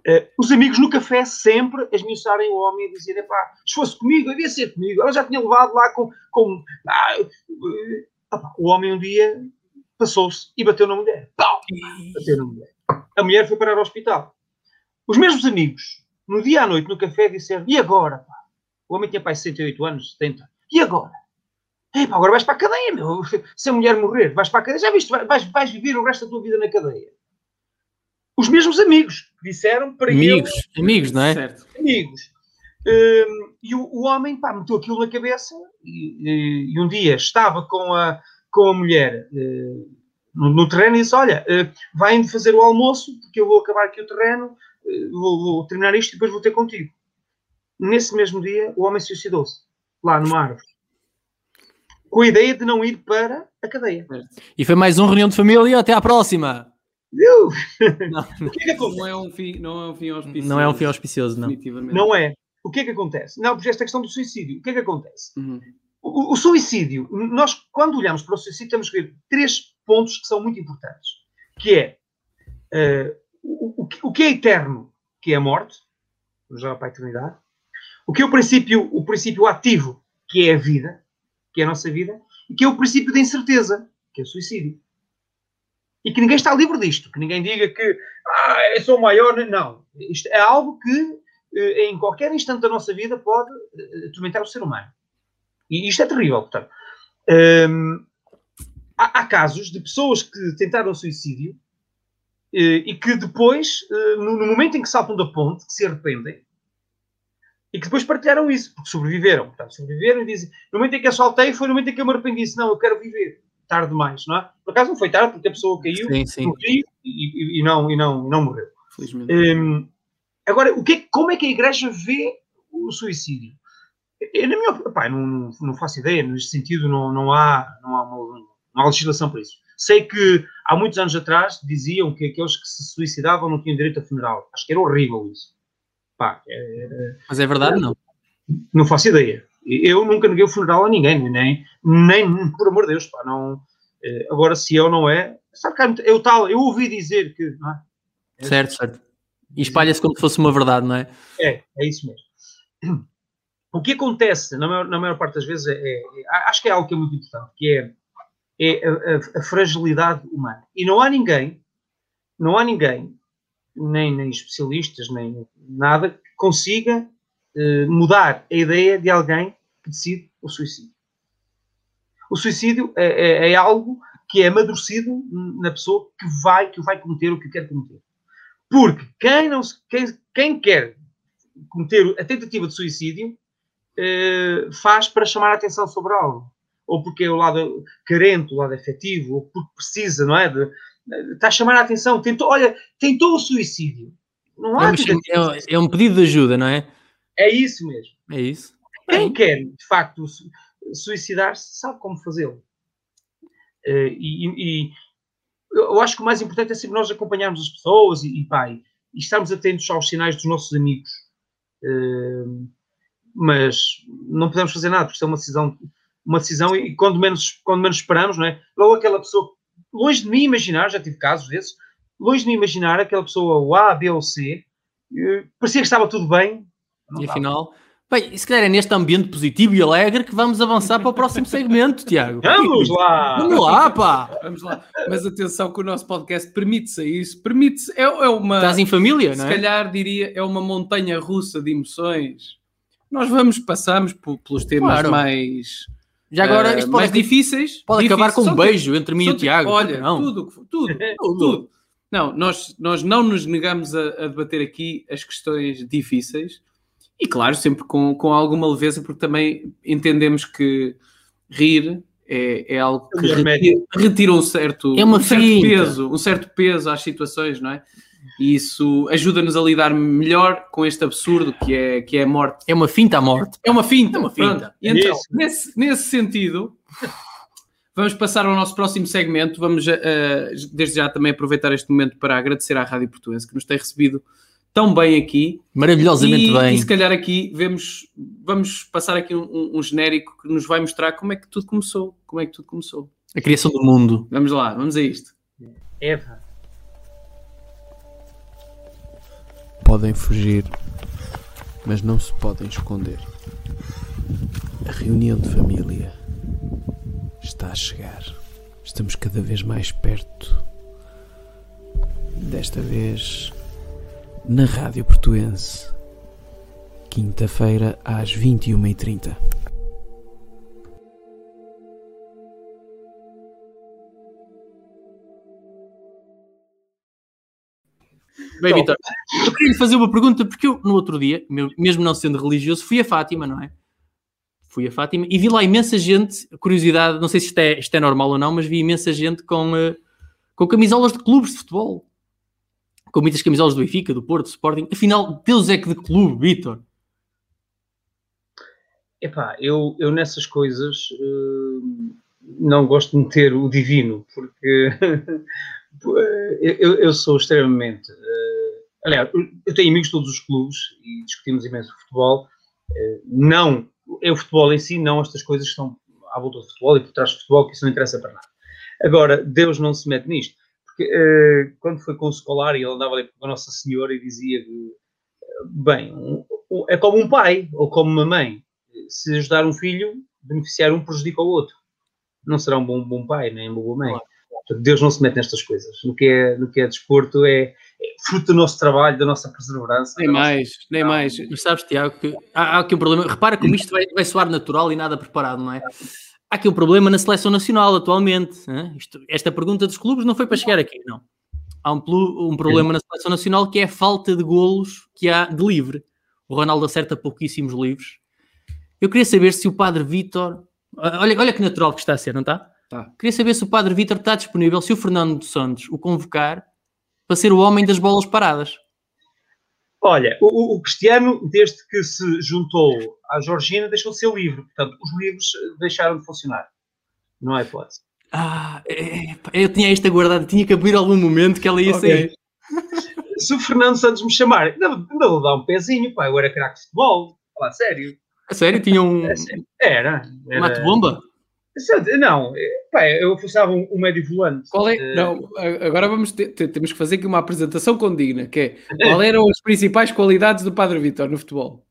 Uh, os amigos no café sempre esmiuçarem o homem e dizerem, pá, se fosse comigo, devia ser comigo. Ela já tinha levado lá com... com ah, uh, o homem um dia passou-se e bateu na mulher. Pau! Bateu na mulher. A mulher foi parar ao hospital. Os mesmos amigos, no dia à noite, no café, disseram, e agora, pá? O homem tinha, pai, 68 anos, 70. E agora? Ei, pá, agora vais para a cadeia, meu. Se a mulher morrer, vais para a cadeia. Já viste? Vais, vais viver o resto da tua vida na cadeia os mesmos amigos disseram para amigos, ele. Amigos, não é? Certo. Amigos. Um, e o, o, homem pá, meteu aquilo na cabeça e, e, e, um dia estava com a, com a mulher uh, no, no, terreno e disse: Olha, uh, vai indo fazer o almoço porque eu vou acabar aqui o terreno, uh, vou, vou, terminar isto e depois vou ter contigo. Nesse mesmo dia, o homem suicidou-se lá numa árvore com a ideia de não ir para a cadeia. E foi mais uma reunião de família. Até à próxima! Não, o que é que não é um fim, não é um fim auspicioso. Não é um fim auspicioso, não. Não é. O que é que acontece? Não, porque esta questão do suicídio, o que é que acontece? Uhum. O, o, suicídio, nós quando olhamos para o suicídio temos que ver três pontos que são muito importantes, que é uh, o, o, que é eterno, que é a morte, já para a eternidade, o que é o princípio, o princípio ativo, que é a vida, que é a nossa vida, e que é o princípio da incerteza, que é o suicídio e que ninguém está livre disto, que ninguém diga que ah, eu sou maior. Não. Isto é algo que eh, em qualquer instante da nossa vida pode eh, atormentar o ser humano. E isto é terrível, portanto. Hum, há, há, casos de pessoas que tentaram suicídio eh, e que depois, no, no, momento em que saltam da ponte, que se arrependem e que depois partilharam isso, porque sobreviveram. Portanto, sobreviveram e dizem: no momento em que eu saltei, foi no momento em que eu me arrependi. Disse, não, eu quero viver tarde demais, não é? Por acaso não foi tarde, porque a pessoa caiu sim, sim. e, e, não, e, não, não morreu. Um, agora, o que, como é que a Igreja vê o suicídio? Eu, na minha opinião, não, não faço ideia, nesse sentido não, não, há, não, há uma, não há legislação para isso. Sei que há muitos anos atrás diziam que aqueles que se suicidavam não tinham direito a funeral. Acho que era horrível isso. Pá, é, Mas é verdade, não? Não faço ideia. Eu nunca neguei o funeral a ninguém, nem, nem por amor de Deus, pá, não, Eh, agora, se é ou não é, sabe que eu tal, eu ouvi dizer que. não é? Certo, certo. E espalha-se como se fosse uma verdade, não é? É, é isso mesmo. O que acontece, na maior, na maior parte das vezes, é, é- é- acho que é algo que é muito importante, que é, é a, a- a fragilidade humana. E não há ninguém, não há ninguém, nem, nem especialistas, nem nada, que consiga eh, mudar a ideia de alguém que decide o suicídio. O suicídio é, é- é algo que é amadurecido na pessoa que vai, que o vai cometer ou que o quer cometer. Porque quem, não, quem, quem quer cometer a tentativa de suicídio eh, faz para chamar a atenção sobre algo. Ou porque é o lado carente, o lado afetivo, ou porque precisa, não é? De, está a chamar a atenção. Tentou, olha, tentou o suicídio. Não É, há uma- tentativa. é- é um pedido de ajuda, não é? É isso mesmo. É isso. Quem quer, de facto, su- suicidar-se sabe como fazê-lo. Eh, e, e- eu acho que o mais importante é sempre nós acompanharmos as pessoas e, e, pá, e estarmos atentos aos sinais dos nossos amigos. Eh, mas não podemos fazer nada, porque isso é uma decisão, uma decisão e quando menos, quando menos esperamos, não é? Logo aquela pessoa, longe de mim imaginar, já tive casos desses, longe de mim imaginar aquela pessoa, o A, B ou C, eh, parecia que estava tudo bem. Não E afinal, bem, e se calhar é neste ambiente positivo e alegre que vamos avançar para o próximo segmento, Tiago. Vamos lá! Vamos lá, pá! Vamos lá. Mas atenção que o nosso podcast permite-se a isso. Permite-se. É, é uma. Estás em família, se não é? calhar diria, é uma montanha russa de emoções. Nós vamos, passamos por- pelos temas Claro. mais, Já agora, isto mais pode, difíceis. pode acabar Difíceis. com um São beijo entre mim e o Tiago. Olha, não. tudo, o que for- tudo, tudo. Não, nós, nós não nos negamos a, a debater aqui as questões difíceis e, claro, sempre com, com alguma leveza, porque também entendemos que rir é, é algo que retira, retira um certo, É uma um certo finta. peso, um certo peso às situações, não é? E isso ajuda-nos a lidar melhor com este absurdo que é, que é a morte. É uma finta à morte. É uma finta. É uma finta. Pronto. E então, nesse, nesse sentido, vamos passar ao nosso próximo segmento. Vamos, eh, desde já, também aproveitar este momento para agradecer à Rádio Portuense que nos tem recebido tão bem aqui. Maravilhosamente e, bem. E se calhar aqui vemos, vamos passar aqui um, um- um genérico que nos vai mostrar como é que tudo começou. Como é que tudo começou. A criação do mundo. Vamos lá, vamos a isto. Eva. Podem fugir, mas não se podem esconder. A reunião de família está a chegar. Estamos cada vez mais perto. Desta vez na Rádio Portuense. Quinta-feira às 21h30. Bem, Então. Vitor, eu queria lhe fazer uma pergunta, porque eu, no outro dia, mesmo não sendo religioso, fui a Fátima, não é? Fui a Fátima e vi lá imensa gente, curiosidade, não sei se isto é, isto é normal ou não, mas vi imensa gente com, eh, com camisolas de clubes de futebol. Com muitas camisolas do Benfica, do Porto, do Sporting. Afinal, Deus é que de clube, Vitor. Epá, eu, eu nessas coisas hum, não gosto de meter o divino, porque eu, eu sou extremamente. eh, aliás, eu- tenho amigos de todos os clubes e discutimos imenso futebol. eh, não, é o futebol em si, não estas coisas que estão à volta do futebol e por trás do futebol, que isso não interessa para nada. Agora, Deus não se mete nisto, porque eh, quando foi com o escolar e ele andava ali com a Nossa Senhora e dizia que, bem, um- um- é como um pai ou como uma mãe se ajudar um filho, beneficiar um prejudica o outro. Não será um bom, bom pai, nem uma boa mãe. Portanto, Deus não se mete nestas coisas. No que é, no que é desporto, é, é fruto do nosso trabalho, da nossa perseverança. Nem da nossa- mais, nem mais. Mas sabes, Tiago, que há, há aqui um problema. Repara como isto vai, vai soar natural e nada preparado, não é? Há aqui um problema na seleção nacional atualmente. hã? Isto- esta pergunta dos clubes não foi para chegar aqui, não. Há um, um problema na seleção nacional que é a falta de golos que há de livre. O Ronaldo acerta pouquíssimos livros. Eu queria saber se o Padre Vítor. Olha, olha que natural que está a ser, não está? Tá. Queria saber se o Padre Vítor está disponível, se o Fernando Santos o convocar para ser o homem das bolas paradas. Olha, o, o- Cristiano, desde que se juntou à Georgina, deixou de ser livre. Portanto, os livros eh, deixaram de funcionar. Não há hipótese. Ah, é, pá, eu tinha esta guardada, tinha que abrir algum momento que ela ia Ok. sair. Se o Fernando Santos me chamar, ainda ainda vou dar um pezinho, pá, eu era craque de futebol. Falar sério. A sério, tinha um É sério. Era. era mate-bomba? Certo, Não, eh, pá, eu funcionava um, um médio volante. Qual é? Não, agora vamos ter- temos que fazer aqui uma apresentação condigna, que é qual eram as principais qualidades do Padre Vitor no futebol?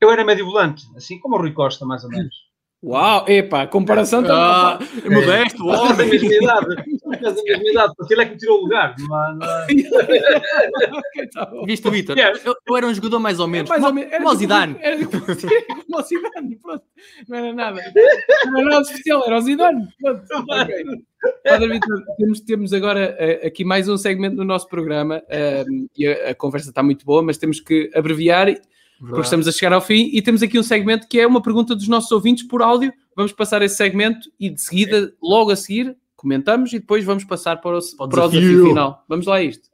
Eu era médio volante, assim como o Rui Costa, mais ou menos. Uau, epá, a comparação tá- Ah, modesto, Por causa da homem. mesma idade. Mesma. Porque ele é que me tirou o lugar. Não há... Tá. Viste, Vitor? Yeah. Eu, eu era um jogador mais ou menos. Mais ou menos. Era como o tipo- Zidane. Era tipo, como o Zidane, pronto. Não era nada. Não era nada especial, era o Zidane. Pronto. ok. Padre Vitor, temos, temos agora eh, aqui mais um segmento no nosso programa ehm, e a, a conversa está muito boa, mas temos que abreviar porque estamos a chegar ao fim e temos aqui um segmento que é uma pergunta dos nossos ouvintes por áudio. Vamos passar esse segmento e de seguida, logo a seguir, comentamos e depois vamos passar para o, Para o para o desafio. desafio final. Vamos lá a isto.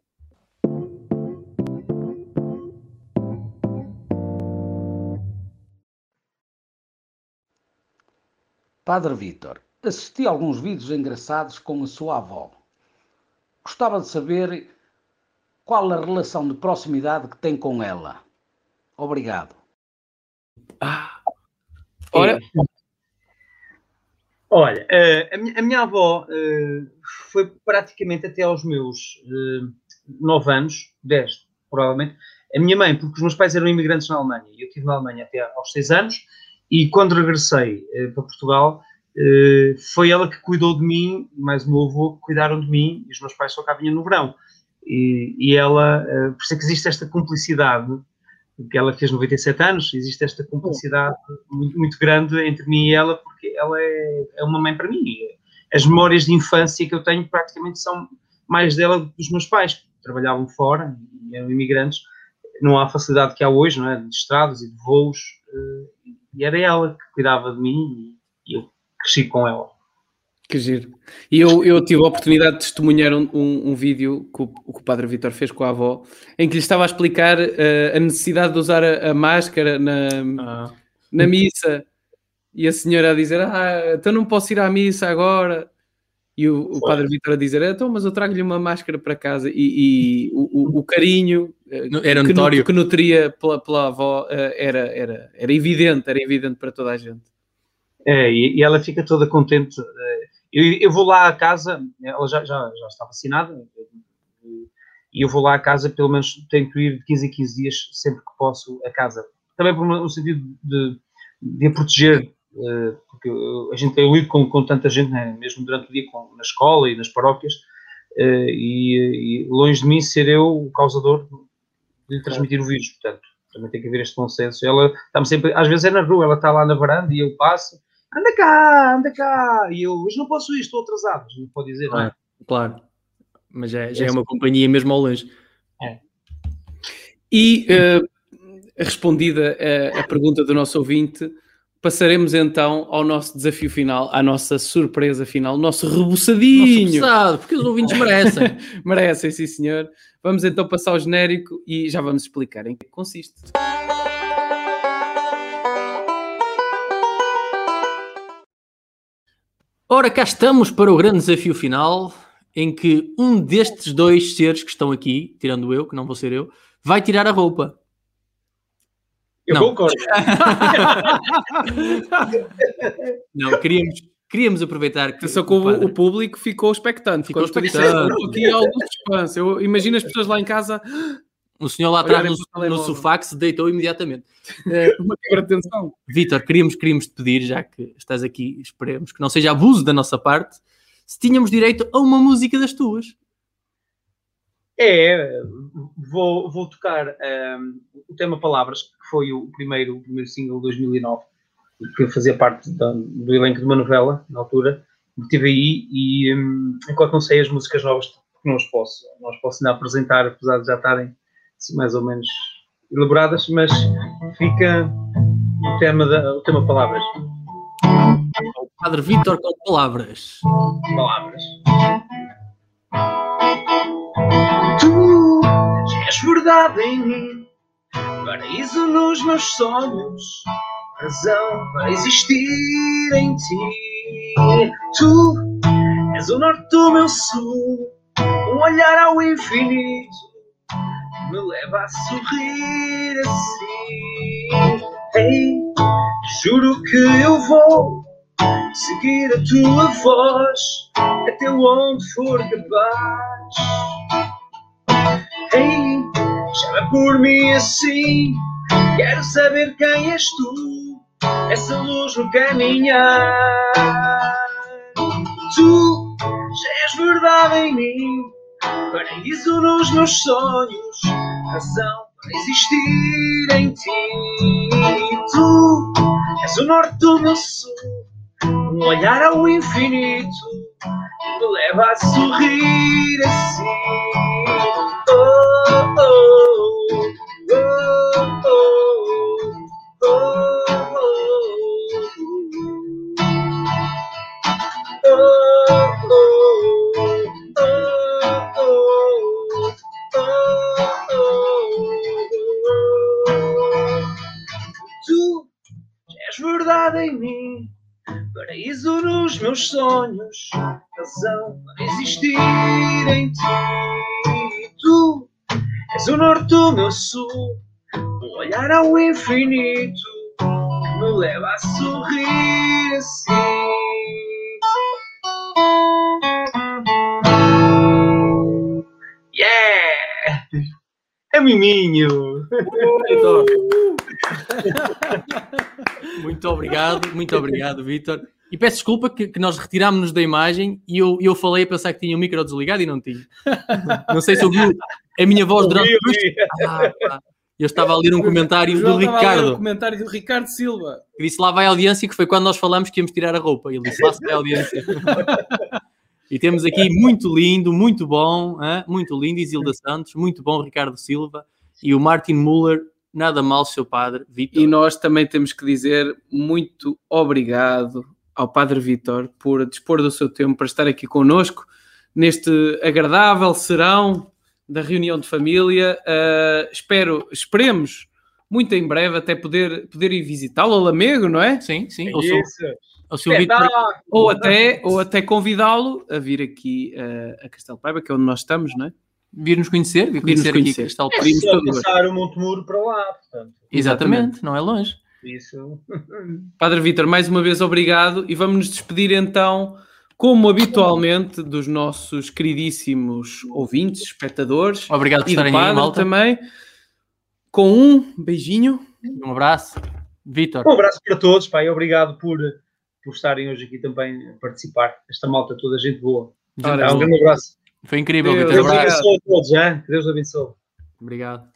Padre Vítor, assisti a alguns vídeos engraçados com a sua avó. Gostava de saber qual a relação de proximidade que tem com ela. Obrigado. Ora, Olha, eh, a, minha, a minha avó eh, foi praticamente até aos meus eh, 9 anos, 10 provavelmente, a minha mãe, porque os meus pais eram imigrantes na Alemanha e eu estive na Alemanha até aos 6 anos e quando regressei eh, para Portugal eh, foi ela que cuidou de mim, mais o meu avô que cuidaram de mim e os meus pais só cá vinham no verão. E, e ela, eh, por isso é que existe esta cumplicidade, porque ela fez 97 anos, existe esta cumplicidade muito, muito grande entre mim e ela, porque ela é, é uma mãe para mim. As memórias de infância que eu tenho praticamente são mais dela do que dos meus pais, que trabalhavam fora e eram imigrantes. Não há facilidade que há hoje, não é? De estradas e de voos. eh, E era ela que cuidava de mim e eu cresci com ela. Que giro. E eu, eu tive a oportunidade de testemunhar um, um, um vídeo que o, que o Padre Vitor fez com a avó, em que lhe estava a explicar eh, a necessidade de usar a, a máscara na, Ah, na missa e a senhora a dizer: Ah, então não posso ir à missa agora. E o, o Padre Vitor a dizer: Então, mas eu trago-lhe uma máscara para casa. E, e o, o- o carinho eh, Era que, notório. que nutria pela, pela avó eh, era, era, era evidente, era evidente para toda a gente. É, e, e ela fica toda contente. Eu, eu vou lá à casa, ela já, já, já está vacinada, e eu vou lá à casa, pelo menos tento ir de 15 em 15 dias, sempre que posso, a casa. Também por no sentido de, de a proteger, eh, porque a gente, eu lido com, com tanta gente, né, mesmo durante o dia, com- na escola e nas paróquias, eh, e, e longe de mim ser eu o causador de transmitir o vírus, portanto, também tem que haver este bom senso. Ela está-me sempre, às vezes é na rua, ela está lá na varanda e eu passo, anda cá, anda cá, e eu, hoje não posso ir, estou atrasado, não pode dizer, não é? claro. Mas já, já é uma companhia mesmo ao longe. E eh, respondida a, a pergunta do nosso ouvinte, passaremos então ao nosso desafio final, à nossa surpresa final, o nosso rebuçadinho. pesado, porque os ouvintes merecem. Merecem, sim senhor. Vamos então passar ao genérico e já vamos explicar em que consiste. Ora, cá estamos para o grande desafio final, em que um destes dois seres que estão aqui, tirando eu, que não vou ser eu, vai tirar a roupa. Eu Não. concordo. Não, queríamos, queríamos aproveitar que Só que o, o público ficou expectante. Ficou expectante. disseste, "Eu estou aqui algum suspense. Eu imagino as pessoas lá em casa, o senhor lá atrás olharem no, no sofá que se deitou imediatamente. eh, uma quebra de atenção. Vítor, queríamos, queríamos te pedir, já que estás aqui, esperemos que não seja abuso da nossa parte, se tínhamos direito a uma música das tuas. É, vou, vou tocar ehm, o tema Palavras, que foi o primeiro, o primeiro single de 2009, que fazia parte da- do elenco de uma novela, na altura, que tive aí, e ehm, enquanto não sei as músicas novas, que não as posso, não as posso ainda apresentar, apesar de já estarem mais ou menos elaboradas, mas fica o tema, da, o tema Palavras. O Padre Vítor com palavras. palavras. Tu és verdade em mim, paraíso nos meus sonhos, razão para existir em ti. Tu és o norte do meu sul, um olhar ao infinito, me leva a sorrir assim. Ei, juro que eu vou seguir a tua voz até onde for capaz. Ei, chama por mim assim, quero saber quem és tu, essa luz no caminhar. Tu já és verdade em mim, paraíso nos meus sonhos, razão para existir em ti. Tu és o norte do meu sul, um olhar ao infinito que me leva a sorrir assim. Oh, oh, oh, oh, oh, Tu verdade em mim, paraíso nos meus sonhos, razão para existir em ti. Tu és o norte do meu sul, um olhar ao infinito me leva a sorrir assim. É miminho! Vitor. muito obrigado, muito obrigado, Vitor. E peço desculpa que, que nós retirámos-nos da imagem e eu, eu falei a pensar que tinha o micro desligado e não tinha. Não sei se ouviu a minha voz durante. Ah, pá. Eu estava a ler um comentário do Ricardo comentário do Ricardo Silva. que disse lá vai a audiência, que foi quando nós falamos que íamos tirar a roupa. Ele disse lá se vai a audiência. e temos aqui muito lindo, muito bom, hã? muito lindo, Isilda Santos, muito bom, Ricardo Silva e o Martin Muller, nada mal, seu padre, Vitor. E nós também temos que dizer muito obrigado ao Padre Vitor por dispor do seu tempo para estar aqui connosco neste agradável serão da reunião de família. Uh, espero, esperemos muito em breve até poder, poder ir visitá-lo a Lamego, não é? Sim, sim. Ou ou seu Vitor. Ou até, ou até convidá-lo a vir aqui uh, a Castelo Paiva, que é onde nós estamos, não é? vir nos conhecer, vir Vir nos conhecer, conhecer. aqui Cristal É Primo. só passar o Montemuro para lá, portanto. Exatamente, não é longe. Isso. Padre Vitor, mais uma vez obrigado e vamos nos despedir então, como habitualmente, dos nossos queridíssimos ouvintes, espectadores Obrigado por e estarem aí, malta. também, com um beijinho. Um abraço. Vitor, Um abraço para todos, e obrigado por, por estarem hoje aqui também a participar. Esta malta toda, gente boa. Ora, Tá, um grande abraço. foi incrível, Deus, Vitor. Deus Abraço. abençoe a todos, já. Que Deus abençoe. Obrigado.